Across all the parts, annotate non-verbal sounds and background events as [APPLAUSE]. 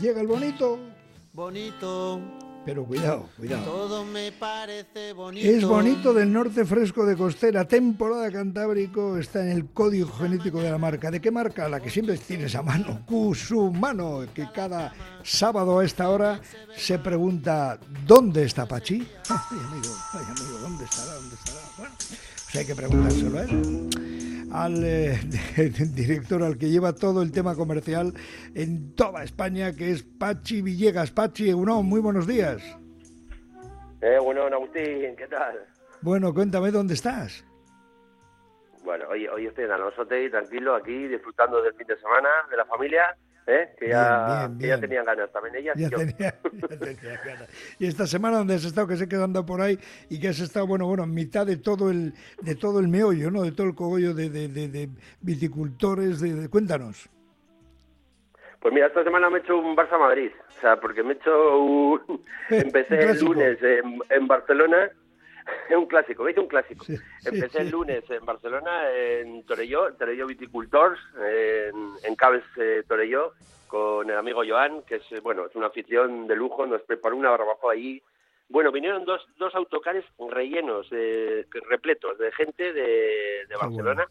Llega el bonito. Bonito. Pero cuidado, cuidado. Todo me parece bonito. Es bonito del norte fresco de costera, temporada cantábrico, está en el código genético de la marca. ¿De qué marca? La que siempre tienes a mano, Cusumano, que cada sábado a esta hora se pregunta ¿dónde está Pachi? [LAUGHS] Ay, amigo, ay, amigo, ¿dónde estará? ¿Dónde estará? Bueno, pues hay que preguntárselo a él al eh, [LAUGHS] director, al que lleva todo el tema comercial en toda España, que es Pachi Villegas. Pachi, uno, muy buenos días. Eh, bueno, Agustín, ¿qué tal? Bueno, cuéntame dónde estás. Bueno, hoy, hoy estoy en Alonsote, tranquilo, aquí, disfrutando del fin de semana, de la familia ¿Eh? que, ya, tenían ganas también ellas. [LAUGHS] Ya, tenía, ganas. Y esta semana donde has estado, que se quedando por ahí y que has estado, bueno, bueno, en mitad de todo el, de todo el meollo, ¿no? De todo el cogollo de, de, viticultores, de, cuéntanos. Pues mira, esta semana me he hecho un Barça Madrid, o sea, porque me he hecho un... [LAUGHS] Empecé el lunes en, en Barcelona [LAUGHS] es un clásico, ¿veis? Un clásico. Empecé el lunes en Barcelona, en Torelló, Torelló Viticultors, en, en Caves eh, Torelló, con el amigo Joan, que es, bueno, es una afición de lujo, nos preparó una barbacoa ahí. Bueno, vinieron dos, dos autocares rellenos, eh, repletos de gente de, de Barcelona.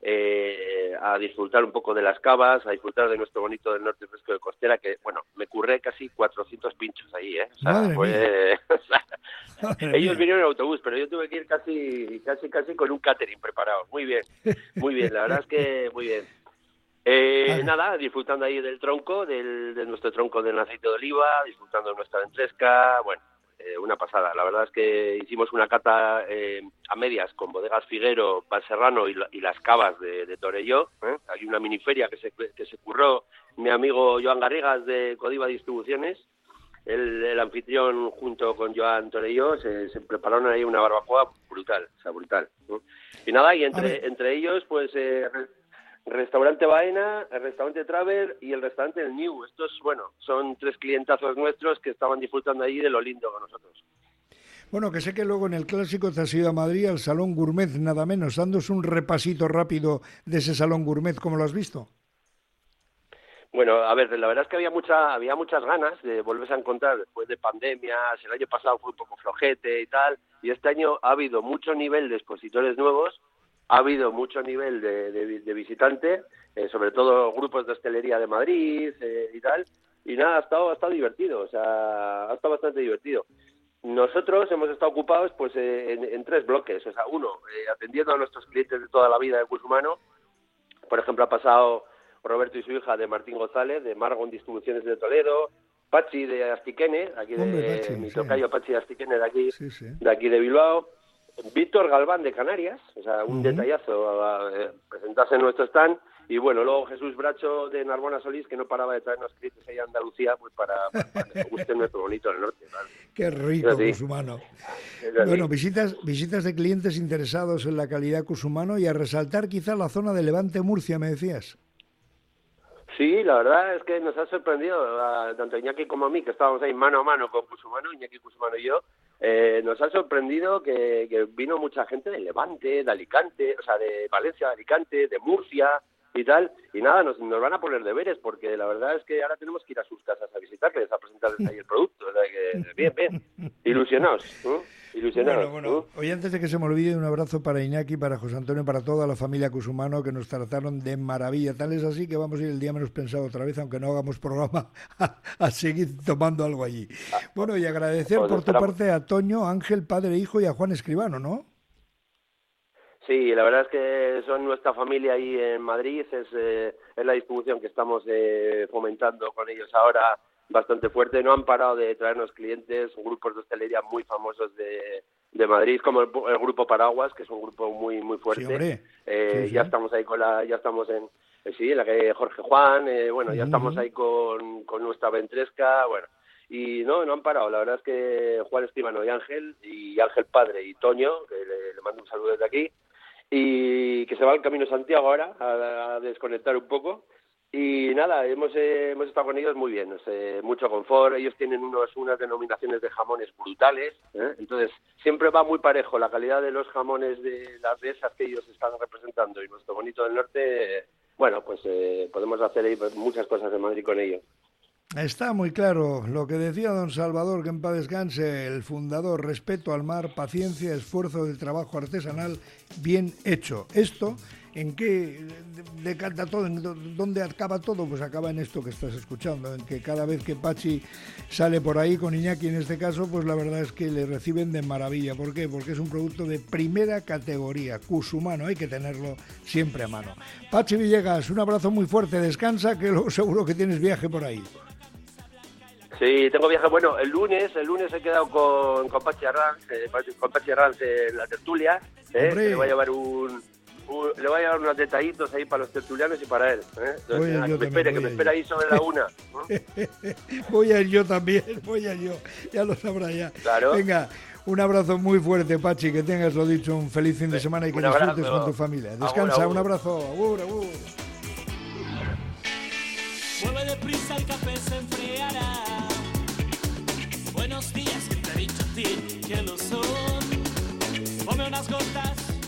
Eh, a disfrutar un poco de las cavas, a disfrutar de nuestro bonito del norte fresco de costera, que bueno, me curré casi 400 pinchos ahí, ¿eh? ellos vinieron en autobús, pero yo tuve que ir casi, casi, casi con un catering preparado. Muy bien, muy bien, la verdad es que muy bien. Eh, nada, disfrutando ahí del tronco, del, de nuestro tronco del aceite de oliva, disfrutando de nuestra ventresca, bueno, eh, una pasada. La verdad es que hicimos una cata eh, a medias con bodegas Figuero, Valserrano y, y las cavas de, de Torelló. ¿eh? Hay una miniferia que se, que se curró mi amigo Joan Garrigas de Codiva Distribuciones. El, anfitrión junto con Joan Torelló se, se, prepararon ahí una barbacoa brutal, o sea, brutal. Y nada, y entre, entre ellos, pues eh, Restaurante Baena, el restaurante Traver y el restaurante El New. Estos, bueno, son tres clientazos nuestros que estaban disfrutando ahí de lo lindo con nosotros. Bueno, que sé que luego en el clásico te has ido a Madrid al Salón Gourmet, nada menos, dándos un repasito rápido de ese Salón Gourmet, ¿cómo lo has visto? Bueno, a ver, la verdad es que había mucha, había muchas ganas de volverse a encontrar después de pandemias, el año pasado fue un poco flojete y tal, y este año ha habido mucho nivel de expositores nuevos ha habido mucho nivel de, de, visitante, eh, sobre todo grupos de hostelería de Madrid eh, y tal, y nada, ha estado, ha estado divertido, o sea, ha estado bastante divertido. Nosotros hemos estado ocupados pues eh, en, tres bloques, o sea, uno, atendiendo a nuestros clientes de toda la vida de curso humano, por ejemplo, ha pasado Roberto y su hija de Martín González, de Margon Distribuciones de Toledo, Pachi de Astiquene, aquí de mi tocayo Pachi de Astiquene de aquí, de aquí de Bilbao, Víctor Galván de Canarias, o sea, un detallazo a, presentarse en nuestro stand. Y bueno, luego Jesús Bracho de Narbona Solís, que no paraba de traernos clientes ahí a Andalucía, pues para, que [LAUGHS] guste nuestro bonito del norte. Qué rico, Cusumano. [LAUGHS] Bueno, visitas, visitas de clientes interesados en la calidad Cusumano y a resaltar quizá la zona de Levante Murcia, me decías. Sí, la verdad es que nos ha sorprendido, a, tanto Iñaki como a mí, que estábamos ahí mano a mano con Cusumano, Iñaki Cusumano y yo, eh, nos ha sorprendido que, vino mucha gente de Levante, de Alicante, o sea, de Valencia, de Alicante, de Murcia y tal. Y nada, nos, nos van a poner deberes porque la verdad es que ahora tenemos que ir a sus casas a visitarles, a presentarles ahí el producto. O sea, que bien, bien. Ilusionados. Ilusionados. Bueno, bueno. Hoy antes de que se me olvide, un abrazo para Iñaki, para José Antonio, para toda la familia Cusumano que nos trataron de maravilla. Tal es así que vamos a ir el día menos pensado otra vez, aunque no hagamos programa, [LAUGHS] a, seguir tomando algo allí. Bueno, y agradecer por tu parte a Toño, Ángel, padre e hijo, y a Juan Escribano, ¿no? Sí, la verdad es que son nuestra familia ahí en Madrid, es, eh, es la distribución que estamos eh, fomentando con ellos ahora bastante fuerte. No han parado de traernos clientes, grupos de hostelería muy famosos de, de Madrid, como el, grupo Paraguas, que es un grupo muy muy fuerte. Eh, ya estamos ahí con la, ya estamos en, eh, sí, la que Jorge Juan, eh, bueno, ya estamos ahí con, con nuestra ventresca, bueno. Y no, no han parado. La verdad es que Juan Estíbano y Ángel, y Ángel Padre y Toño, que le, mando un saludo desde aquí, y que se va al Camino Santiago ahora a desconectar un poco y nada, hemos, eh, hemos estado con ellos muy bien, mucho confort, ellos tienen unos, unas denominaciones de jamones brutales, ¿eh? entonces siempre va muy parejo la calidad de los jamones de las dehesas que ellos están representando y nuestro bonito del norte, bueno, pues eh, podemos hacer muchas cosas en Madrid con ellos. Está muy claro lo que decía don Salvador, que en paz descanse, el fundador, respeto al mar, paciencia, esfuerzo de trabajo artesanal bien hecho. Esto ¿En qué decanta todo? ¿En ¿Dónde acaba todo? Pues acaba en esto que estás escuchando, en que cada vez que Pachi sale por ahí, con Iñaki en este caso, pues la verdad es que le reciben de maravilla. ¿Por qué? Porque es un producto de primera categoría, cusumano, hay que tenerlo siempre a mano. Pachi Villegas, un abrazo muy fuerte, descansa, que seguro que tienes viaje por ahí. Sí, tengo viaje. Bueno, el lunes, el lunes he quedado con, con Pachi Arranz, eh, con Pachi Arranz en la tertulia. Eh, le voy a llevar un, le voy a dar unos detallitos ahí para los tertulianos y para él. ¿eh? que, me espere, que me espere ahí sobre la una. [LAUGHS] voy a ir yo también, [LAUGHS] voy a ir yo, ya lo sabrá ya. Claro. Venga, un abrazo muy fuerte, Pachi, que tengas lo dicho, un feliz fin de semana y que disfrutes con tu familia. Descansa, un abrazo. Agur. Mueve deprisa, el café se enfriará. Buenos días, que te he dicho a ti que lo son. Ponme unas gotas